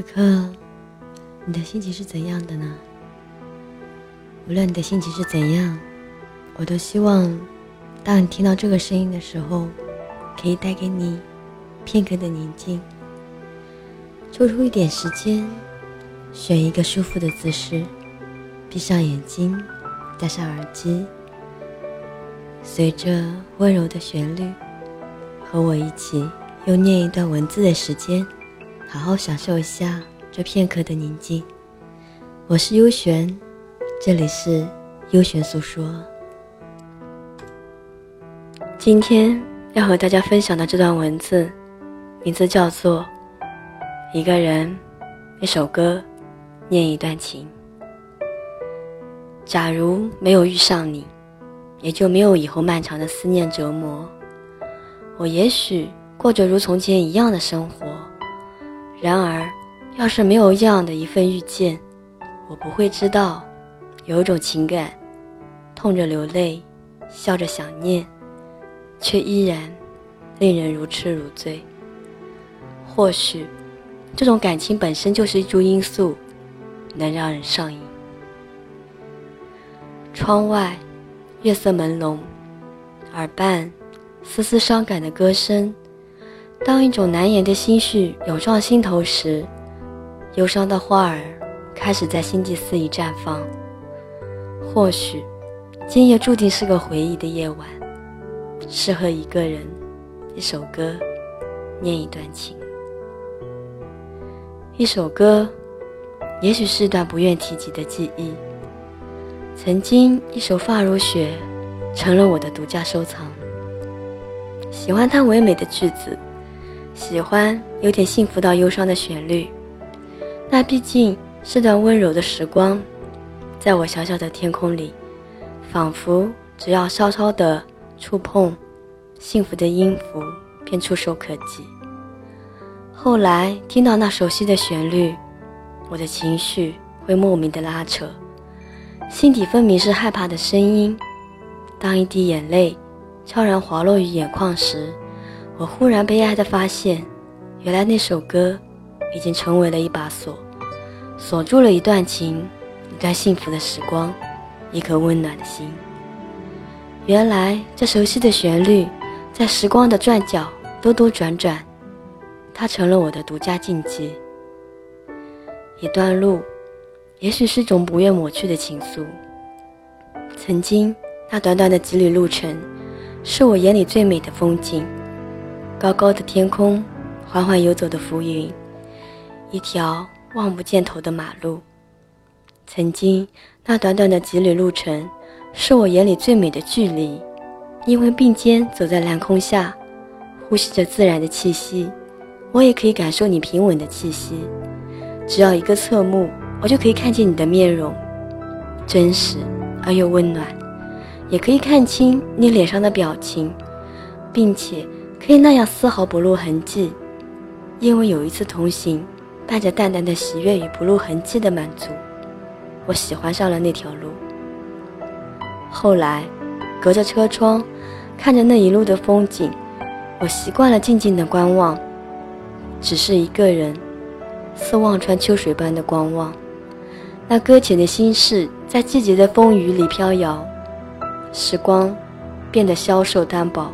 此刻，你的心情是怎样的呢？无论你的心情是怎样，我都希望，当你听到这个声音的时候，可以带给你片刻的宁静。抽出一点时间，选一个舒服的姿势，闭上眼睛，戴上耳机，随着温柔的旋律，和我一起用念一段文字的时间。好好享受一下这片刻的宁静。我是优璇，这里是优璇诉说。今天要和大家分享的这段文字，名字叫做《一个人，一首歌，念一段情》。假如没有遇上你，也就没有以后漫长的思念折磨。我也许过着如从前一样的生活。然而，要是没有这样的一份遇见，我不会知道，有一种情感，痛着流泪，笑着想念，却依然令人如痴如醉。或许，这种感情本身就是一株罂粟，能让人上瘾。窗外，月色朦胧，耳畔，丝丝伤感的歌声。当一种难言的心绪涌上心头时，忧伤的花儿开始在心底肆意绽放。或许，今夜注定是个回忆的夜晚，适合一个人，一首歌，念一段情。一首歌，也许是段不愿提及的记忆。曾经，一首《发如雪》成了我的独家收藏。喜欢它唯美的句子。喜欢有点幸福到忧伤的旋律，那毕竟是段温柔的时光，在我小小的天空里，仿佛只要稍稍的触碰，幸福的音符便触手可及。后来听到那熟悉的旋律，我的情绪会莫名的拉扯，心底分明是害怕的声音。当一滴眼泪悄然滑落于眼眶时。我忽然悲哀地发现，原来那首歌已经成为了一把锁，锁住了一段情，一段幸福的时光，一颗温暖的心。原来这熟悉的旋律，在时光的转角兜兜转转，它成了我的独家禁忌。一段路，也许是种不愿抹去的情愫。曾经那短短的几里路程，是我眼里最美的风景。高高的天空，缓缓游走的浮云，一条望不见头的马路。曾经那短短的几里路程，是我眼里最美的距离，因为并肩走在蓝空下，呼吸着自然的气息，我也可以感受你平稳的气息。只要一个侧目，我就可以看见你的面容，真实而又温暖，也可以看清你脸上的表情，并且。可以那样丝毫不露痕迹，因为有一次同行，伴着淡淡的喜悦与不露痕迹的满足，我喜欢上了那条路。后来，隔着车窗，看着那一路的风景，我习惯了静静的观望，只是一个人，似望穿秋水般的观望，那搁浅的心事在季节的风雨里飘摇，时光变得消瘦单薄。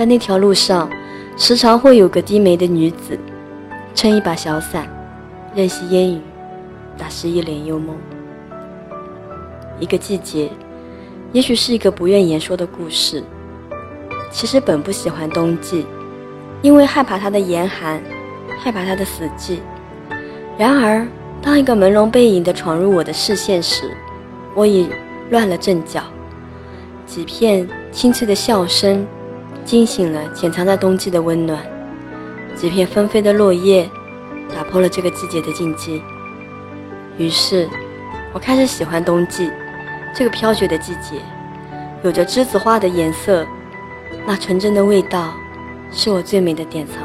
在那条路上，时常会有个低眉的女子，撑一把小伞，任吸烟雨，打湿一脸幽梦。一个季节，也许是一个不愿言说的故事。其实本不喜欢冬季，因为害怕它的严寒，害怕它的死寂。然而，当一个朦胧背影的闯入我的视线时，我已乱了阵脚。几片清脆的笑声。惊醒了潜藏在冬季的温暖，几片纷飞的落叶打破了这个季节的静寂。于是，我开始喜欢冬季这个飘雪的季节，有着栀子花的颜色，那纯真的味道是我最美的典藏。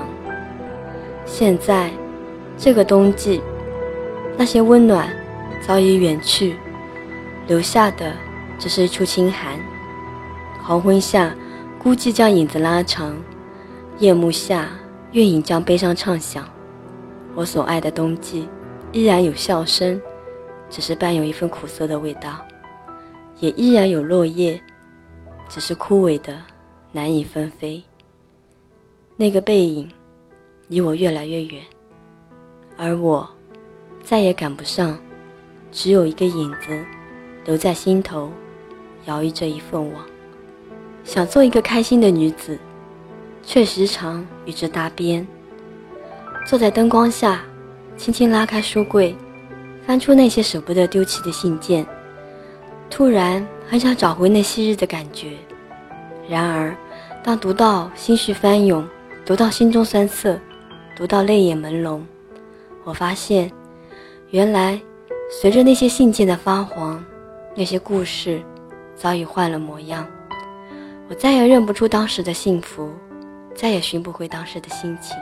现在，这个冬季，那些温暖早已远去，留下的只是一处清寒。黄昏下。孤寂将影子拉长，夜幕下月影将悲伤唱响。我所爱的冬季，依然有笑声，只是伴有一份苦涩的味道；也依然有落叶，只是枯萎的难以纷飞。那个背影，离我越来越远，而我，再也赶不上。只有一个影子，留在心头，摇曳着一份往。想做一个开心的女子，却时常与之搭边。坐在灯光下，轻轻拉开书柜，翻出那些舍不得丢弃的信件，突然很想找回那昔日的感觉。然而，当读到心绪翻涌，读到心中酸涩，读到泪眼朦胧，我发现，原来随着那些信件的发黄，那些故事早已换了模样。我再也认不出当时的幸福，再也寻不回当时的心情。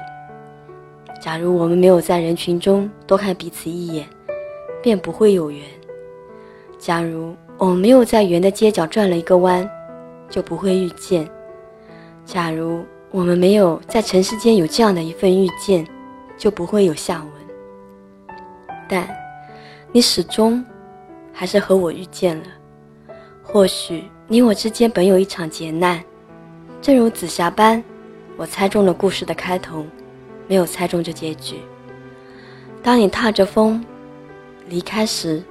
假如我们没有在人群中多看彼此一眼，便不会有缘；假如我们没有在圆的街角转了一个弯，就不会遇见；假如我们没有在尘世间有这样的一份遇见，就不会有下文。但，你始终还是和我遇见了。或许你我之间本有一场劫难，正如紫霞般，我猜中了故事的开头。没有猜中这结局。当你踏着风离开时，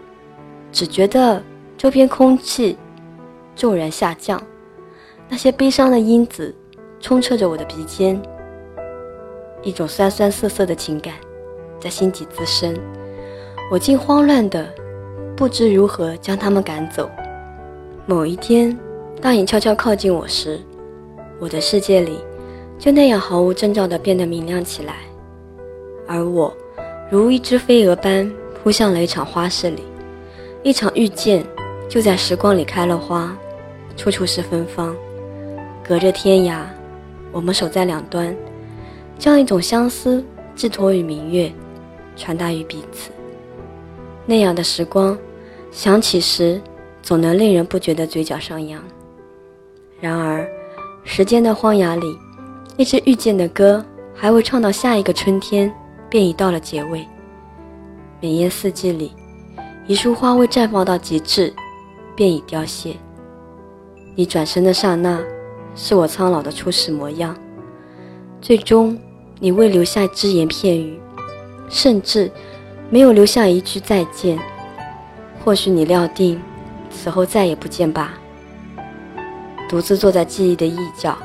只觉得周边空气骤然下降，那些悲伤的因子充斥着我的鼻尖，一种酸酸涩涩的情感在心底滋生。我竟慌乱的不知如何将他们赶走。某一天，当你悄悄靠近我时，我的世界里。就那样毫无征兆地变得明亮起来，而我，如一只飞蛾般扑向了一场花市里，一场遇见就在时光里开了花，处处是芬芳。隔着天涯，我们守在两端，将一种相思寄托于明月，传达于彼此。那样的时光，想起时总能令人不觉得嘴角上扬。然而，时间的荒崖里。一支遇见的歌，还未唱到下一个春天，便已到了结尾。每年四季里，一束花未绽放到极致，便已凋谢。你转身的刹那，是我苍老的初始模样。最终，你未留下只言片语，甚至没有留下一句再见。或许你料定，此后再也不见吧。独自坐在记忆的一角。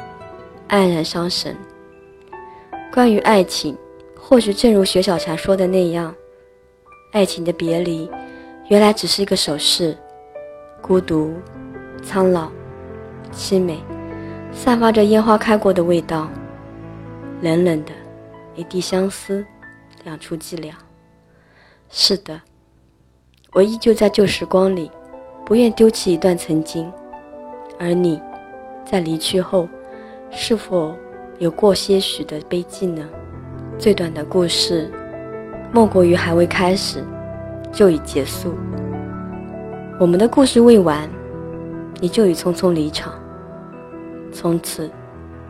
黯然伤神。关于爱情，或许正如薛小禅说的那样，爱情的别离，原来只是一个手势，孤独、苍老、凄美，散发着烟花开过的味道，冷冷的，一地相思，两处寂寥。是的，我依旧在旧时光里，不愿丢弃一段曾经，而你，在离去后。是否有过些许的悲寂呢？最短的故事，莫过于还未开始，就已结束。我们的故事未完，你就已匆匆离场。从此，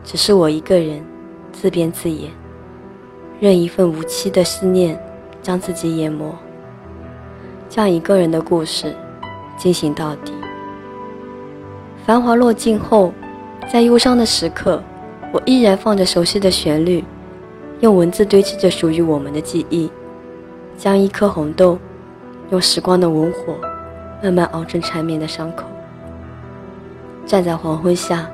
只是我一个人自编自演，任一份无期的思念将自己淹没，将一个人的故事进行到底。繁华落尽后。在忧伤的时刻，我依然放着熟悉的旋律，用文字堆砌着属于我们的记忆，将一颗红豆，用时光的文火，慢慢熬成缠绵的伤口。站在黄昏下，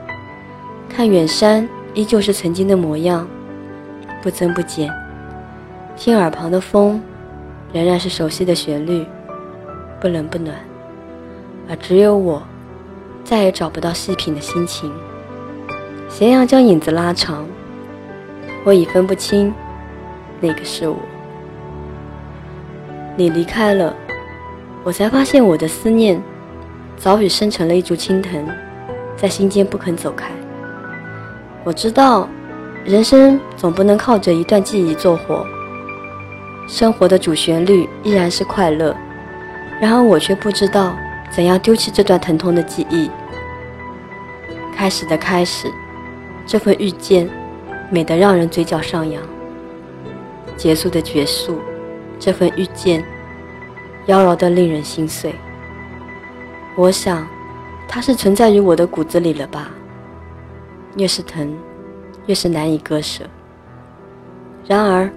看远山依旧是曾经的模样，不增不减。听耳旁的风，仍然是熟悉的旋律，不冷不暖。而只有我，再也找不到细品的心情。斜阳将影子拉长，我已分不清那个是我。你离开了，我才发现我的思念早已生成了一株青藤，在心间不肯走开。我知道，人生总不能靠着一段记忆做活，生活的主旋律依然是快乐。然而我却不知道怎样丢弃这段疼痛的记忆。开始的开始。这份遇见，美得让人嘴角上扬。结束的结束，这份遇见，妖娆的令人心碎。我想，它是存在于我的骨子里了吧？越是疼，越是难以割舍。然而，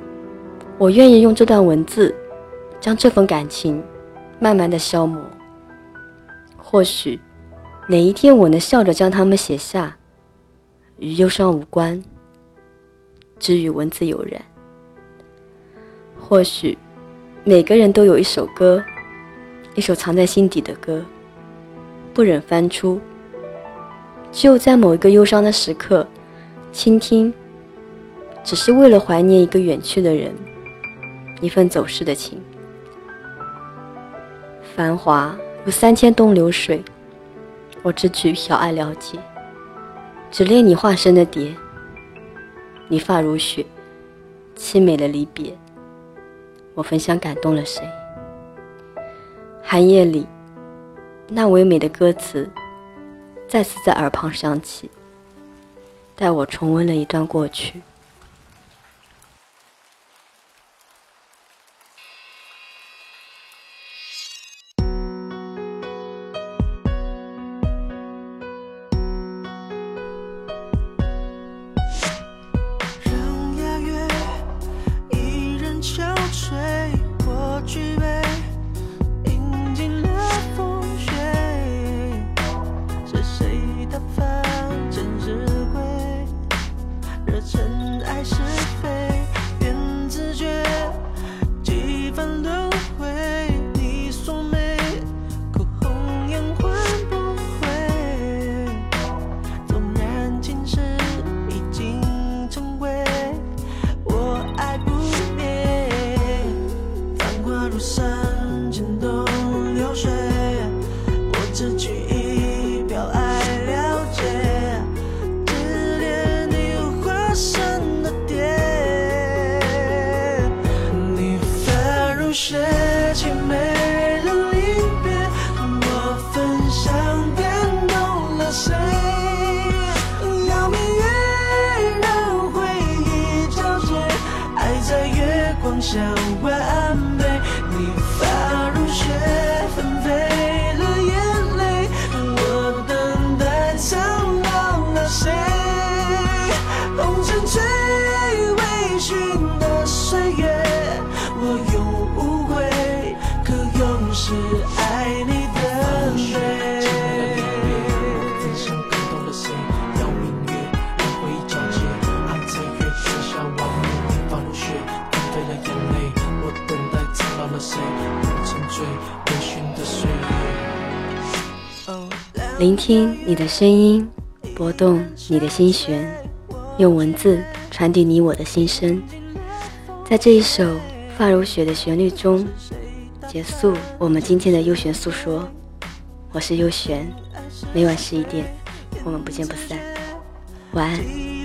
我愿意用这段文字，将这份感情慢慢的消磨。或许，哪一天我能笑着将它们写下，与忧伤无关，只与文字有染。或许，每个人都有一首歌，一首藏在心底的歌，不忍翻出。只有在某一个忧伤的时刻，倾听，只是为了怀念一个远去的人，一份走失的情。繁华有三千东流水，我只取小爱了解，只恋你化身的蝶。你发如雪，凄美的离别。我焚香感动了谁？寒夜里，那唯美的歌词再次在耳旁响起，带我重温了一段过去。聆听你的声音，拨动你的心弦，用文字传递你我的心声。在这一首《发如雪》的旋律中，结束我们今天的悠玄诉说。我是悠玄，每晚十一点，我们不见不散。晚安。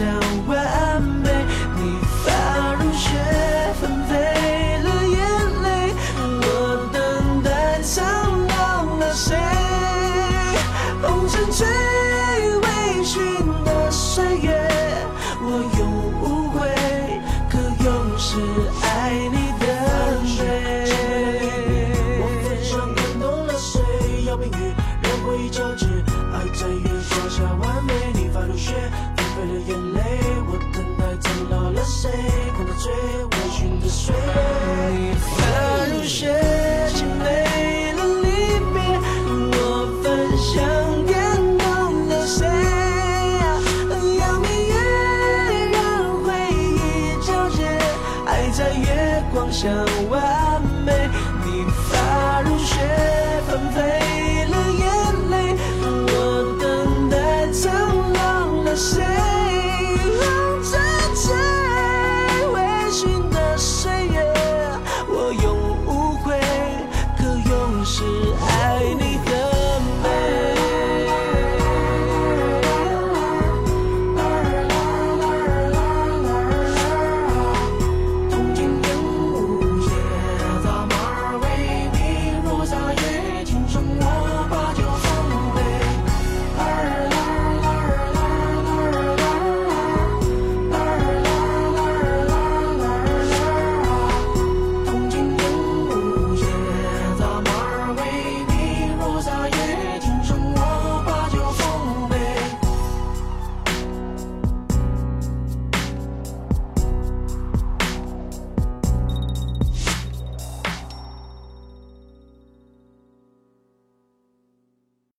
像完美，你发如雪，纷飞了眼泪，我等待苍老了谁？红尘醉微醺的岁月，我永无悔，可又是爱你的罪。我歌声感动了谁？要命运，让我忆交织，爱在。谁管他最危险的时候如水